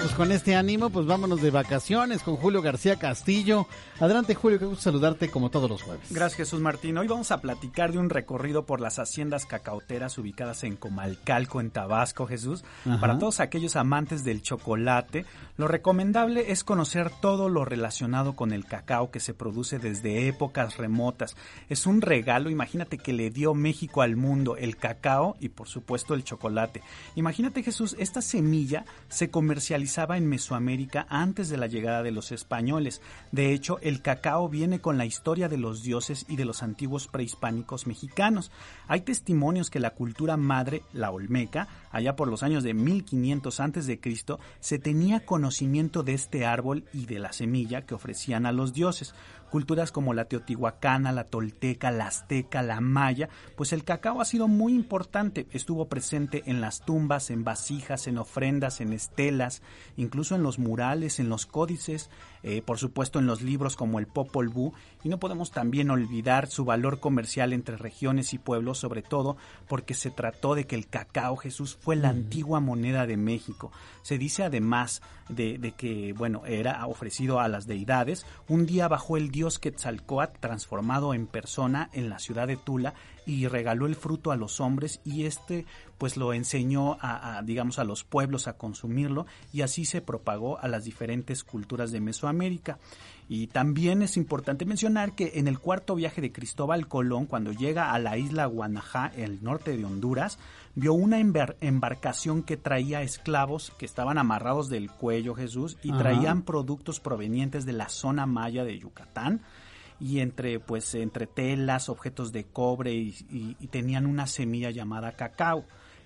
Pues con este ánimo, pues vámonos de vacaciones con Julio García Castillo. Adelante, Julio, qué gusto saludarte como todos los jueves. Gracias, Jesús Martín. Hoy vamos a platicar de un recorrido por las haciendas cacaoteras ubicadas en Comalcalco, en Tabasco, Jesús. Ajá. Para todos aquellos amantes del chocolate, lo recomendable es conocer todo lo relacionado con el cacao que se produce desde épocas remotas. Es un regalo, imagínate que le dio México al mundo el cacao y por supuesto el chocolate. Imagínate, Jesús, esta semilla se comercializaba en Mesoamérica antes de la llegada de los españoles. De hecho, el cacao viene con la historia de los dioses y de los antiguos prehispánicos mexicanos. Hay testimonios que la cultura madre, la olmeca, allá por los años de 1500 antes de Cristo, se tenía conocimiento de este árbol y de la semilla que ofrecían a los dioses. Culturas como la teotihuacana, la tolteca, la azteca, la maya, pues el cacao ha sido muy importante. Estuvo presente en las tumbas, en vasijas, en ofrendas, en estelas, incluso en los murales, en los códices, eh, por supuesto en los libros como el Popol Vuh, y no podemos también olvidar su valor comercial entre regiones y pueblos, sobre todo porque se trató de que el cacao Jesús fue la antigua moneda de México. Se dice además de, de que, bueno, era ofrecido a las deidades. Un día bajó el dios Quetzalcoatl transformado en persona en la ciudad de Tula y regaló el fruto a los hombres y este pues lo enseñó a, a, digamos a los pueblos a consumirlo y así se propagó a las diferentes culturas de Mesoamérica. Y también es importante mencionar que en el cuarto viaje de Cristóbal Colón, cuando llega a la isla Guanajá, el norte de Honduras, vio una embar embarcación que traía esclavos que estaban amarrados del cuello Jesús y Ajá. traían productos provenientes de la zona maya de Yucatán y entre pues entre telas, objetos de cobre y, y- y tenían una semilla llamada cacao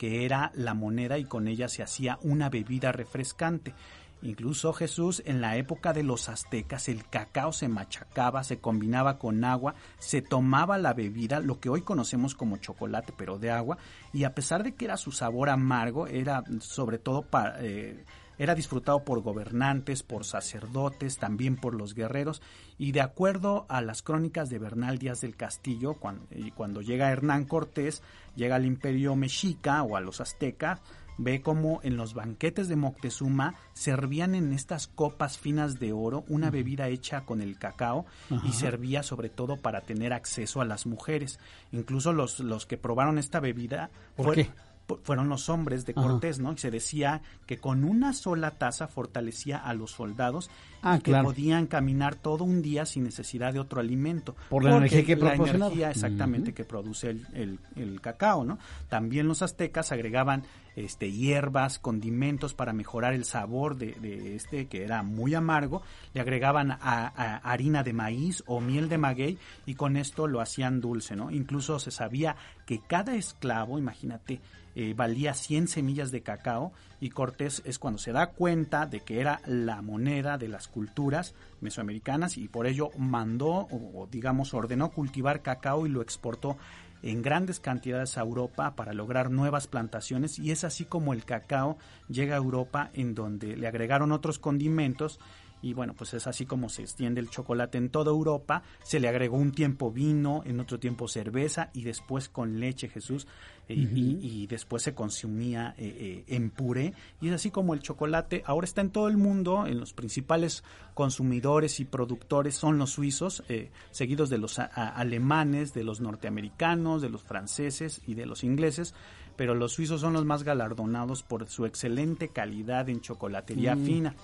que era la moneda y con ella se hacía una bebida refrescante. Incluso Jesús en la época de los aztecas el cacao se machacaba, se combinaba con agua, se tomaba la bebida, lo que hoy conocemos como chocolate pero de agua y a pesar de que era su sabor amargo era sobre todo para eh, era disfrutado por gobernantes, por sacerdotes, también por los guerreros, y de acuerdo a las crónicas de Bernal Díaz del Castillo, cuando, y cuando llega Hernán Cortés, llega al imperio mexica o a los aztecas, ve como en los banquetes de Moctezuma servían en estas copas finas de oro una bebida hecha con el cacao y servía sobre todo para tener acceso a las mujeres. Incluso los, los que probaron esta bebida ¿Por fue- qué? Fu- fueron los hombres de Ajá. Cortés, ¿no? Y se decía que con una sola taza fortalecía a los soldados Ah, y que claro. podían caminar todo un día sin necesidad de otro alimento. Por la energía que la proporcionaba. energía exactamente que produce el, el- el cacao, ¿no? También los aztecas agregaban este hierbas, condimentos para mejorar el sabor de, de este que era muy amargo. Le agregaban a- a harina de maíz o miel de maguey y con esto lo hacían dulce, ¿no? Incluso se sabía que cada esclavo, imagínate, eh, valía 100 semillas de cacao y Cortés es cuando se da cuenta de que era la moneda de las culturas mesoamericanas y por ello mandó o, o, digamos ordenó cultivar cacao y lo exportó en grandes cantidades a Europa para lograr nuevas plantaciones y es así como el cacao llega a Europa en donde le agregaron otros condimentos y bueno, pues es así como se extiende el chocolate en toda Europa. Se le agregó un tiempo vino, en otro tiempo cerveza y después con leche Jesús eh, y, y después se consumía eh, eh, en puré. Y es así como el chocolate ahora está en todo el mundo, en los principales consumidores y productores son los suizos, eh, seguidos de los alemanes, de los norteamericanos, de los franceses y de los ingleses. Pero los suizos son los más galardonados por su excelente calidad en chocolatería Mm. fina.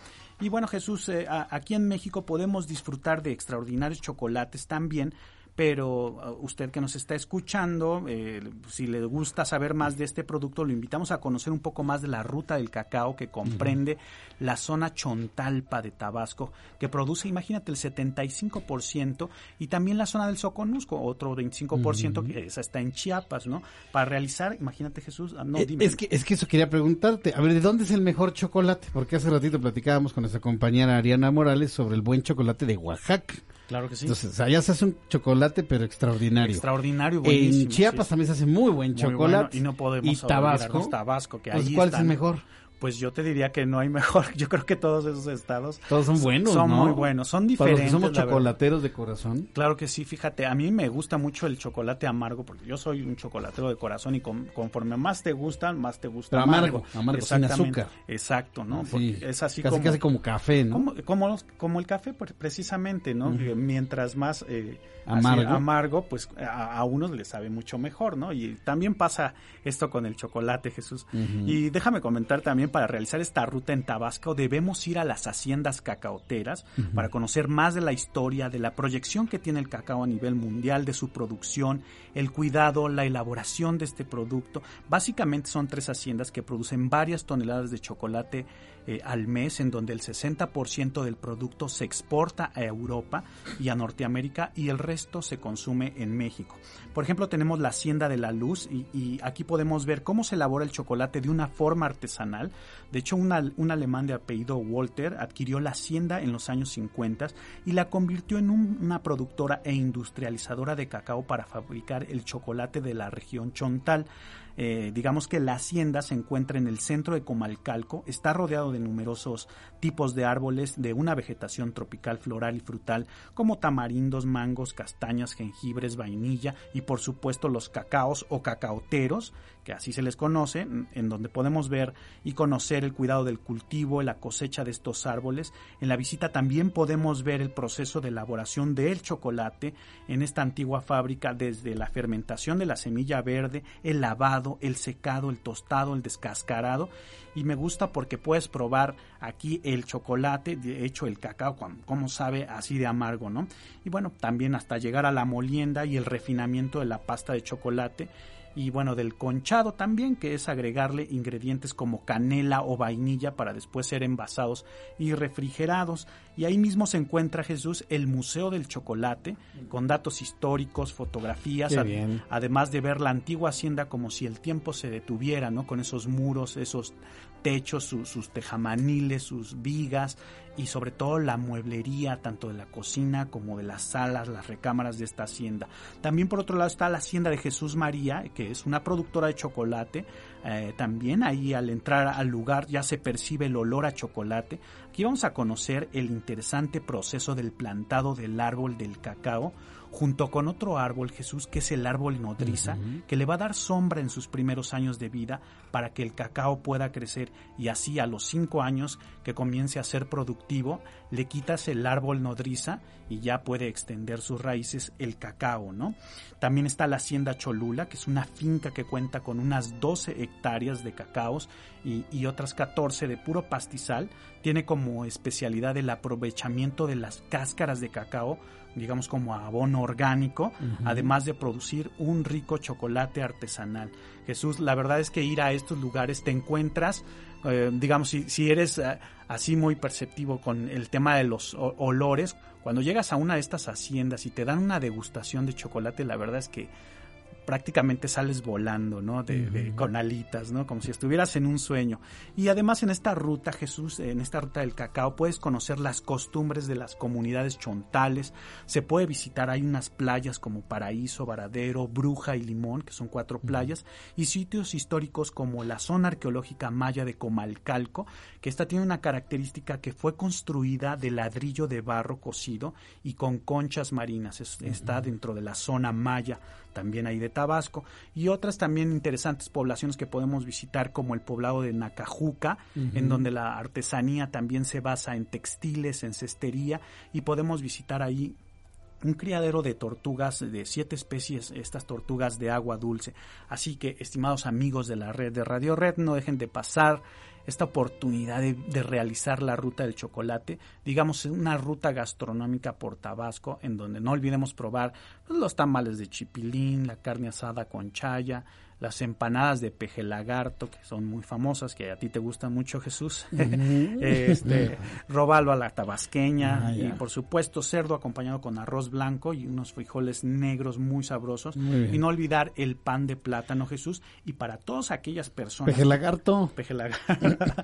Y bueno, Jesús, eh, aquí en México podemos disfrutar de extraordinarios chocolates también, pero uh, usted que nos está escuchando, eh, si le gusta saber más de este producto, lo invitamos a conocer un poco más de la ruta del cacao que comprende la zona Chontalpa de Tabasco, que produce, imagínate, el 75% y también la zona del Soconusco, otro 25%, que esa está en Chiapas, ¿no? Para realizar, imagínate Jesús, ah, no, eh, dime. Es que, es que eso quería preguntarte, a ver, ¿de dónde es el mejor chocolate? Porque hace ratito platicábamos con nuestra compañera Ariana Morales sobre el buen chocolate de Oaxaca. Claro que sí. Entonces, allá se hace un chocolate, pero extraordinario. Extraordinario, buenísimo. En Chiapas también se hace muy buen chocolate. y no podemos y Tabasco, Tabasco que pues, ahí ¿Cuál están. es el mejor? Pues yo te diría que no hay mejor. Yo creo que todos esos estados todos son buenos, son ¿no? muy buenos, son Para los diferentes. que somos chocolateros de corazón. Claro que sí, fíjate, a mí me gusta mucho el chocolate amargo porque yo soy un chocolatero de corazón y con- conforme más te gustan, más te gusta Pero amargo, amargo, sin azúcar. Exacto, ¿no? Sí, Porque es así casi, como casi como café, ¿no? como, como, los- como el café, precisamente, ¿no? Eh, Mientras más eh, así, Amargo. amargo, pues a, a unos les sabe mucho mejor, ¿no? Y también pasa esto con el chocolate, Jesús. Y déjame comentar también, para realizar esta ruta en Tabasco, debemos ir a las haciendas cacaoteras para conocer más de la historia, de la proyección que tiene el cacao a nivel mundial, de su producción, el cuidado, la elaboración de este producto. Básicamente son tres haciendas que producen varias toneladas de chocolate eh, al mes, en donde el 60% del producto se exporta a Europa y a Norteamérica y el resto se consume en México. Por ejemplo, tenemos la Hacienda de la Luz y, aquí podemos ver cómo se elabora el chocolate de una forma artesanal. De hecho, un alemán de apellido Walter adquirió la hacienda en los años 50 y la convirtió en un- una productora e industrializadora de cacao para fabricar el chocolate de la región Chontal. Eh, digamos que la hacienda se encuentra en el centro de Comalcalco, está rodeado de numerosos tipos de árboles de una vegetación tropical, floral y frutal, como tamarindos, mangos, castañas, jengibres, vainilla y por supuesto los cacaos o cacaoteros, que así se les conoce, en donde podemos ver y conocer el cuidado del cultivo, la cosecha de estos árboles. En la visita también podemos ver el proceso de elaboración del chocolate en esta antigua fábrica, desde la fermentación de la semilla verde, el lavado, el secado, el tostado, el descascarado. Y me gusta porque puedes probar aquí el chocolate, de hecho el cacao, cómo sabe así de amargo, ¿no? Y bueno, también hasta llegar a la molienda y el refinamiento de la pasta de chocolate y bueno, del conchado también, que es agregarle ingredientes como canela o vainilla para después ser envasados y refrigerados. Y ahí mismo se encuentra Jesús el Museo del Chocolate, con datos históricos, fotografías, ad- además de ver la antigua hacienda como si el tiempo se detuviera, ¿no? Con esos muros, esos techos, su- sus tejamaniles, sus vigas y sobre todo la mueblería tanto de la cocina como de las salas, las recámaras de esta hacienda. También por otro lado está la hacienda de Jesús María, que es una productora de chocolate. Eh, también ahí al entrar al lugar ya se percibe el olor a chocolate. Aquí vamos a conocer el interesante proceso del plantado del árbol del cacao junto con otro árbol, Jesús, que es el árbol nodriza, que le va a dar sombra en sus primeros años de vida para que el cacao pueda crecer y así a los cinco años que comience a ser productivo, le quitas el árbol nodriza y ya puede extender sus raíces el cacao, ¿no? También está la hacienda Cholula, que es una finca que cuenta con unas 12 hectáreas de cacaos y, y otras 14 de puro pastizal. Tiene como especialidad el aprovechamiento de las cáscaras de cacao digamos como abono orgánico, además de producir un rico chocolate artesanal. Jesús, la verdad es que ir a estos lugares te encuentras, eh, digamos, si, si eres eh, así muy perceptivo con el tema de los olores, cuando llegas a una de estas haciendas y te dan una degustación de chocolate, la verdad es que prácticamente sales volando, ¿no? De, de- con alitas, ¿no? Como si estuvieras en un sueño. Y además en esta ruta, Jesús, en esta ruta del cacao, puedes conocer las costumbres de las comunidades chontales. Se puede visitar, hay unas playas como Paraíso, Varadero, Bruja y Limón, que son cuatro playas, y sitios históricos como la zona arqueológica maya de Comalcalco, que esta tiene una característica que fue construida de ladrillo de barro cocido y con conchas marinas. Es- Está dentro de la zona maya también ahí de Tabasco, y otras también interesantes poblaciones que podemos visitar como el poblado de Nacajuca, en donde la artesanía también se basa en textiles, en cestería, y podemos visitar ahí un criadero de tortugas de siete especies, estas tortugas de agua dulce. Así que, estimados amigos de la red de Radio Red, no dejen de pasar esta oportunidad de, realizar la ruta del chocolate, digamos una ruta gastronómica por Tabasco, en donde no olvidemos probar pues, los tamales de chipilín, la carne asada con chaya, las empanadas de peje lagarto, que son muy famosas, que a ti te gustan mucho, Jesús. este, robalo a la tabasqueña Ah, y por supuesto cerdo acompañado con arroz blanco y unos frijoles negros muy sabrosos. Muy y no olvidar el pan de plátano, Jesús. Y para todas aquellas personas... Peje lagarto. Peje lagarto.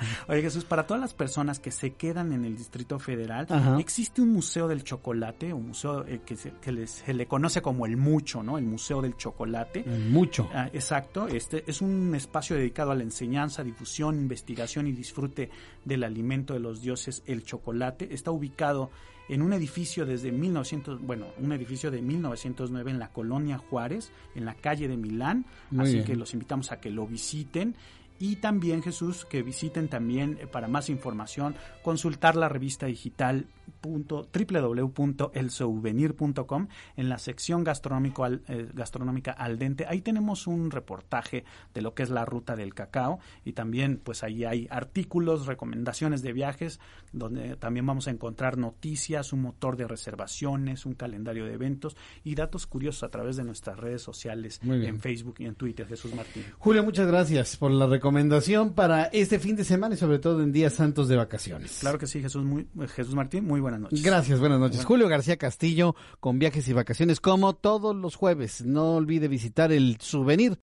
Oye Jesús, para todas las personas que se quedan en el Distrito Federal, Ajá. existe un museo del chocolate, un museo eh, que, se, que les- se le conoce como el Mucho, ¿no? El Museo del Chocolate. Mucho. Ah, exacto, este es un espacio dedicado a la enseñanza, difusión, investigación y disfrute del alimento de los dioses, el chocolate. Está ubicado en un edificio desde 1900, bueno, un edificio de 1909 en la colonia Juárez, en la calle de Milán, Muy así bien. que los invitamos a que lo visiten. Y también, Jesús, que visiten también eh, para más información, consultar la revista digital www.elsouvenir.com en la sección gastronómico al- eh, gastronómica al dente. Ahí tenemos un reportaje de lo que es la ruta del cacao y también pues ahí hay artículos, recomendaciones de viajes, donde también vamos a encontrar noticias, un motor de reservaciones, un calendario de eventos y datos curiosos a través de nuestras redes sociales en Facebook y en Twitter, Jesús Martín. Julio, muchas gracias por la recomendación para este fin de semana y sobre todo en días santos de vacaciones. Claro que sí, Jesús, muy, Jesús Martín, muy buenas noches. Gracias, buenas noches. Julio García Castillo con viajes y vacaciones como todos los jueves. No olvide visitar el souvenir.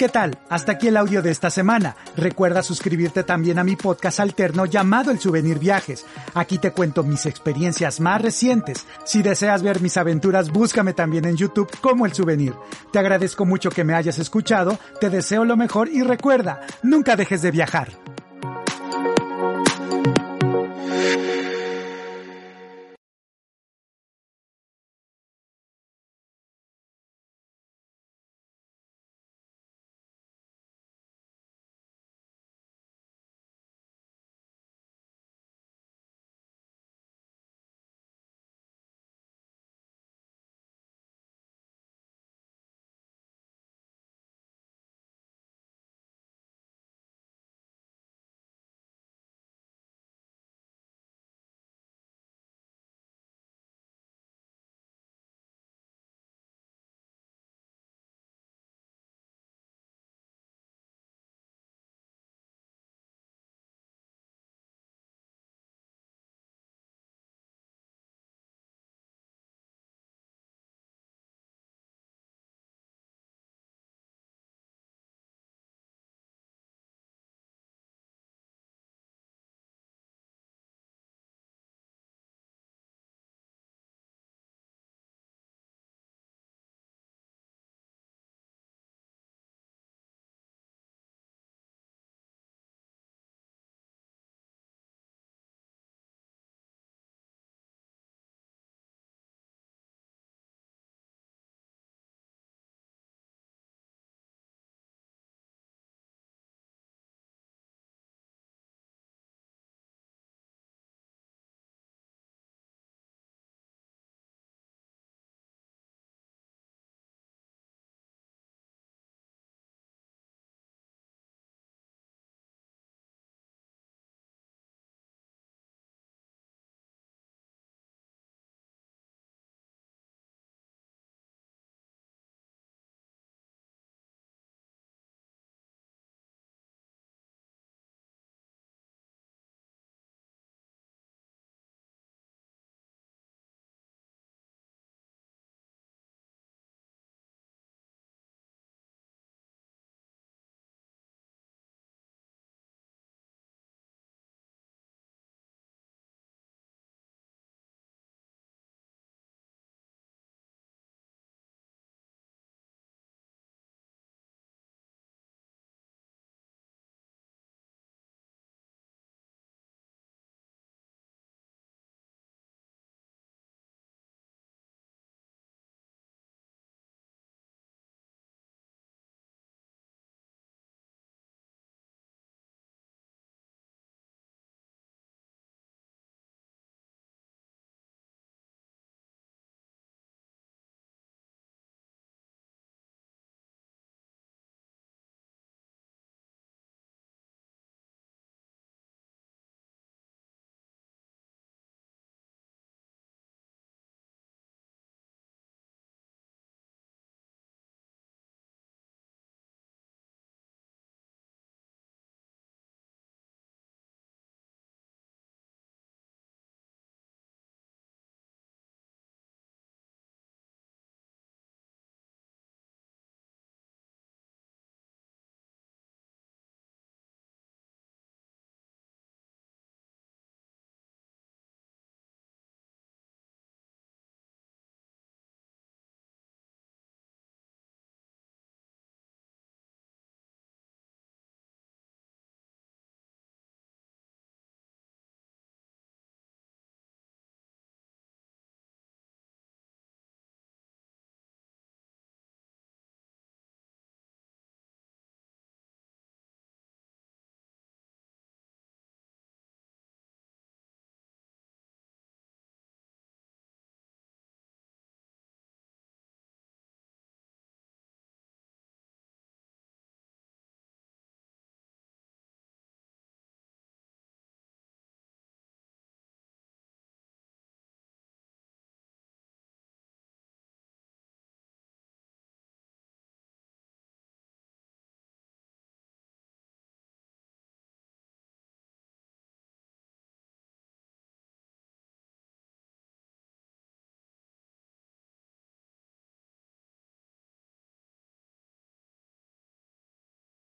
¿Qué tal? Hasta aquí el audio de esta semana. Recuerda suscribirte también a mi podcast alterno llamado El Souvenir Viajes. Aquí te cuento mis experiencias más recientes. Si deseas ver mis aventuras, búscame también en YouTube como El Souvenir. Te agradezco mucho que me hayas escuchado, te deseo lo mejor y recuerda, nunca dejes de viajar.